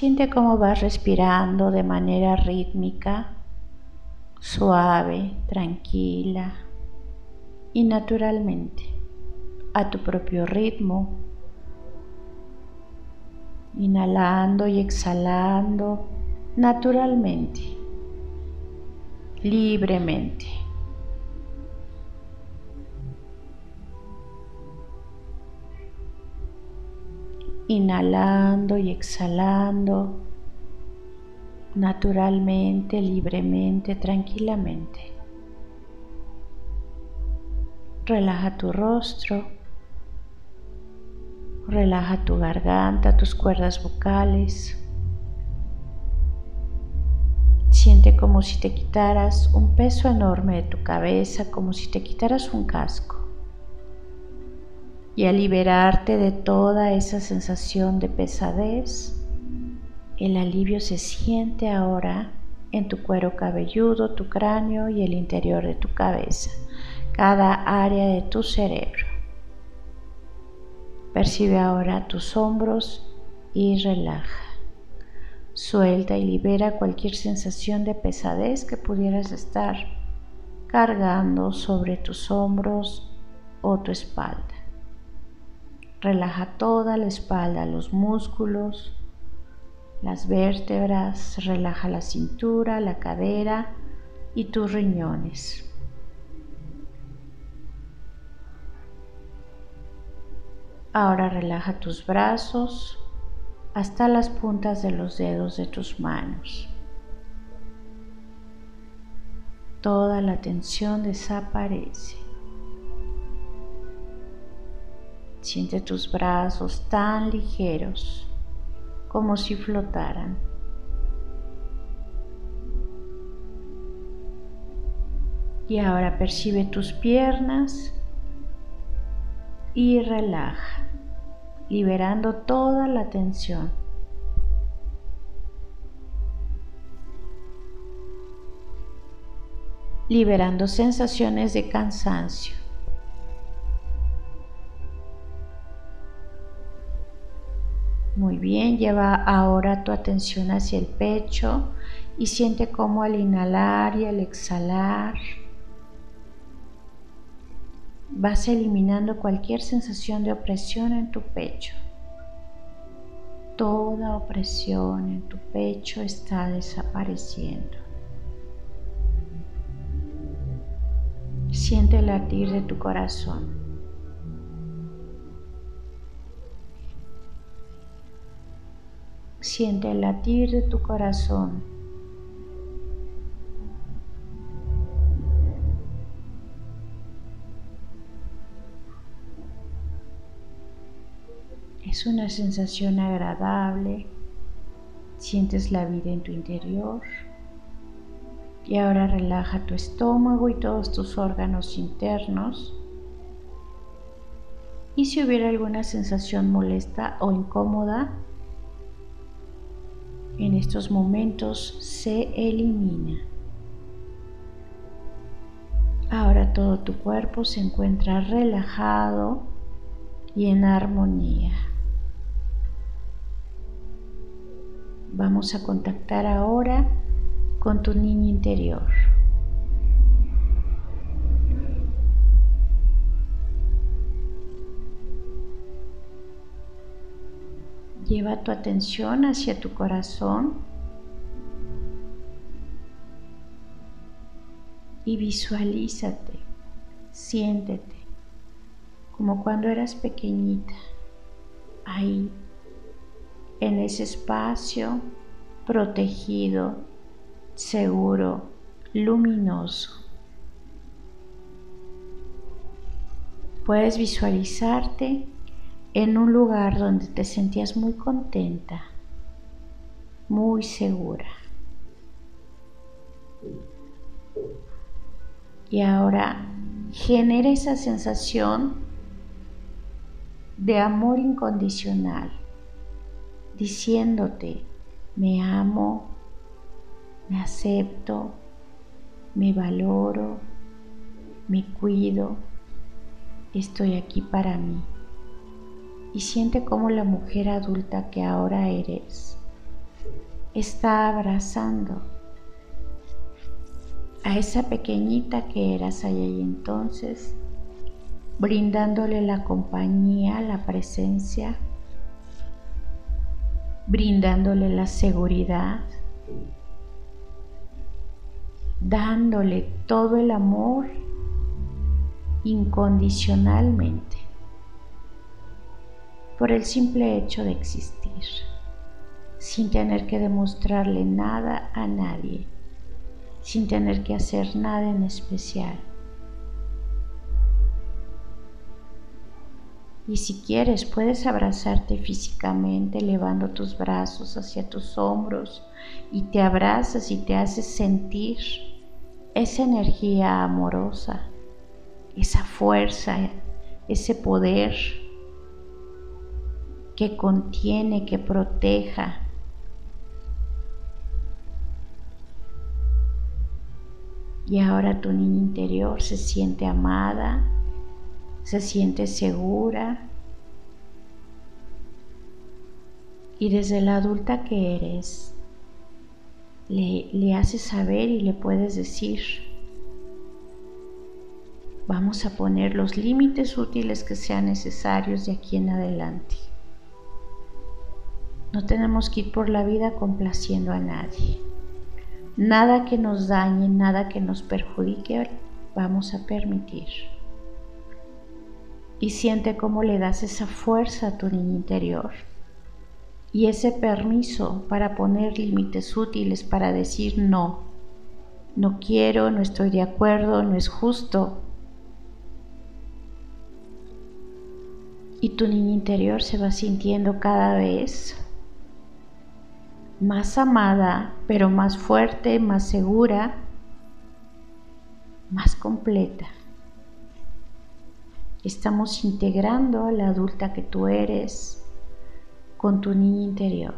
Siente cómo vas respirando de manera rítmica, suave, tranquila y naturalmente, a tu propio ritmo, inhalando y exhalando naturalmente, libremente. Inhalando y exhalando naturalmente, libremente, tranquilamente. Relaja tu rostro, relaja tu garganta, tus cuerdas vocales. Siente como si te quitaras un peso enorme de tu cabeza, como si te quitaras un casco. Y al liberarte de toda esa sensación de pesadez, el alivio se siente ahora en tu cuero cabelludo, tu cráneo y el interior de tu cabeza, cada área de tu cerebro. Percibe ahora tus hombros y relaja. Suelta y libera cualquier sensación de pesadez que pudieras estar cargando sobre tus hombros o tu espalda. Relaja toda la espalda, los músculos, las vértebras, relaja la cintura, la cadera y tus riñones. Ahora relaja tus brazos hasta las puntas de los dedos de tus manos. Toda la tensión desaparece. Siente tus brazos tan ligeros como si flotaran. Y ahora percibe tus piernas y relaja, liberando toda la tensión. liberando sensaciones de cansancio. Muy bien, lleva ahora tu atención hacia el pecho y siente cómo al inhalar y al exhalar vas eliminando cualquier sensación de opresión en tu pecho. Toda opresión en tu pecho está desapareciendo. Siente el latir de tu corazón. Siente el latir de tu corazón. Es una sensación agradable. Sientes la vida en tu interior. Y ahora relaja tu estómago y todos tus órganos internos. Y si hubiera alguna sensación molesta o incómoda, en estos momentos se elimina. Ahora todo tu cuerpo se encuentra relajado y en armonía. Vamos a contactar ahora con tu niño interior. Lleva tu atención hacia tu corazón y visualízate, siéntete como cuando eras pequeñita, ahí, en ese espacio protegido, seguro, luminoso. Puedes visualizarte en un lugar donde te sentías muy contenta, muy segura. Y ahora genera esa sensación de amor incondicional, diciéndote, me amo, me acepto, me valoro, me cuido, estoy aquí para mí y siente cómo la mujer adulta que ahora eres está abrazando a esa pequeñita que eras allá y entonces, brindándole la compañía, la presencia, brindándole la seguridad, dándole todo el amor incondicionalmente por el simple hecho de existir, sin tener que demostrarle nada a nadie, sin tener que hacer nada en especial. Y si quieres, puedes abrazarte físicamente, elevando tus brazos hacia tus hombros y te abrazas y te haces sentir esa energía amorosa, esa fuerza, ese poder que contiene, que proteja. Y ahora tu niña interior se siente amada, se siente segura. Y desde la adulta que eres, le, le haces saber y le puedes decir, vamos a poner los límites útiles que sean necesarios de aquí en adelante. No tenemos que ir por la vida complaciendo a nadie. Nada que nos dañe, nada que nos perjudique, vamos a permitir. Y siente cómo le das esa fuerza a tu niño interior y ese permiso para poner límites útiles, para decir no, no quiero, no estoy de acuerdo, no es justo. Y tu niña interior se va sintiendo cada vez más amada, pero más fuerte, más segura, más completa. Estamos integrando a la adulta que tú eres con tu niña interior,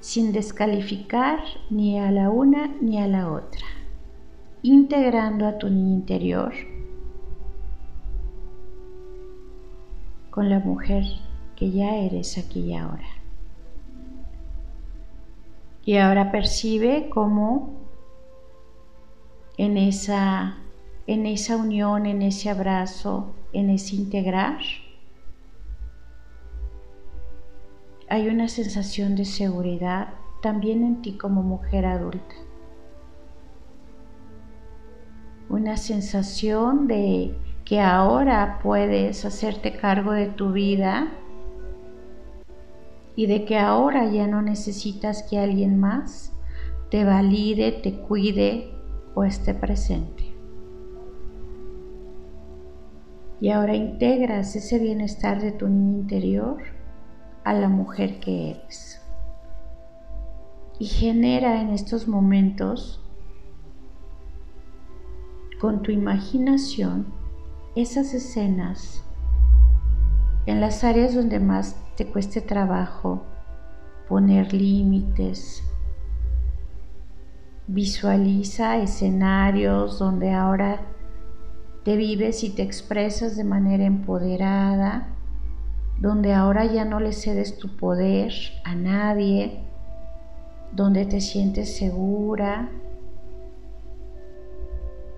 sin descalificar ni a la una ni a la otra, integrando a tu niña interior con la mujer que ya eres aquí y ahora. Y ahora percibe cómo en esa, en esa unión, en ese abrazo, en ese integrar, hay una sensación de seguridad también en ti como mujer adulta. Una sensación de que ahora puedes hacerte cargo de tu vida y de que ahora ya no necesitas que alguien más te valide, te cuide o esté presente. Y ahora integras ese bienestar de tu niño interior a la mujer que eres. Y genera en estos momentos con tu imaginación esas escenas en las áreas donde más te cueste trabajo poner límites. Visualiza escenarios donde ahora te vives y te expresas de manera empoderada, donde ahora ya no le cedes tu poder a nadie, donde te sientes segura,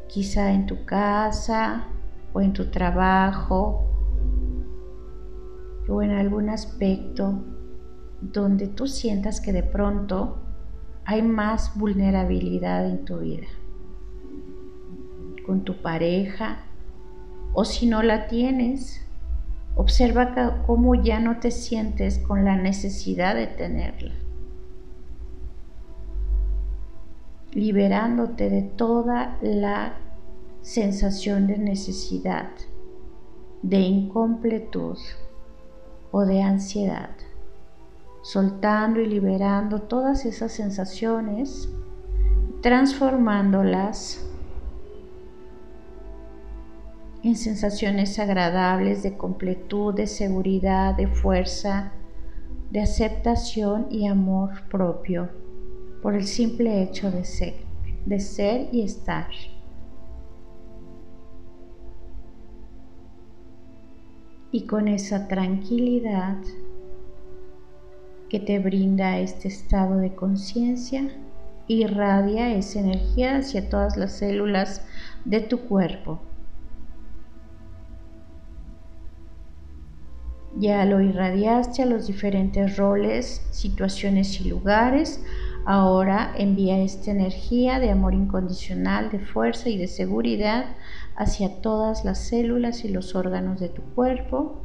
quizá en tu casa o en tu trabajo o en algún aspecto donde tú sientas que de pronto hay más vulnerabilidad en tu vida, con tu pareja, o si no la tienes, observa cómo ya no te sientes con la necesidad de tenerla, liberándote de toda la sensación de necesidad, de incompletud o de ansiedad, soltando y liberando todas esas sensaciones, transformándolas en sensaciones agradables de completud, de seguridad, de fuerza, de aceptación y amor propio por el simple hecho de ser, de ser y estar. Y con esa tranquilidad que te brinda este estado de conciencia irradia esa energía hacia todas las células de tu cuerpo. Ya lo irradiaste a los diferentes roles, situaciones y lugares. Ahora envía esta energía de amor incondicional, de fuerza y de seguridad hacia todas las células y los órganos de tu cuerpo.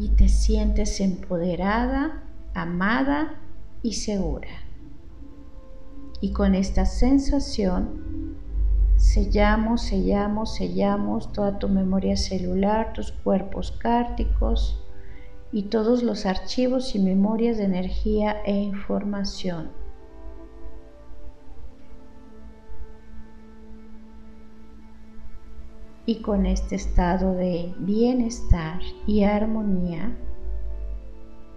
Y te sientes empoderada, amada y segura. Y con esta sensación sellamos, sellamos, sellamos toda tu memoria celular, tus cuerpos cárticos y todos los archivos y memorias de energía e información. Y con este estado de bienestar y armonía,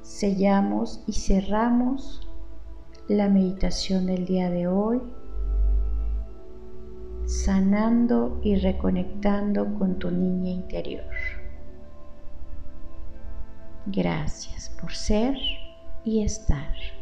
sellamos y cerramos la meditación del día de hoy, sanando y reconectando con tu niña interior. Gracias por ser y estar.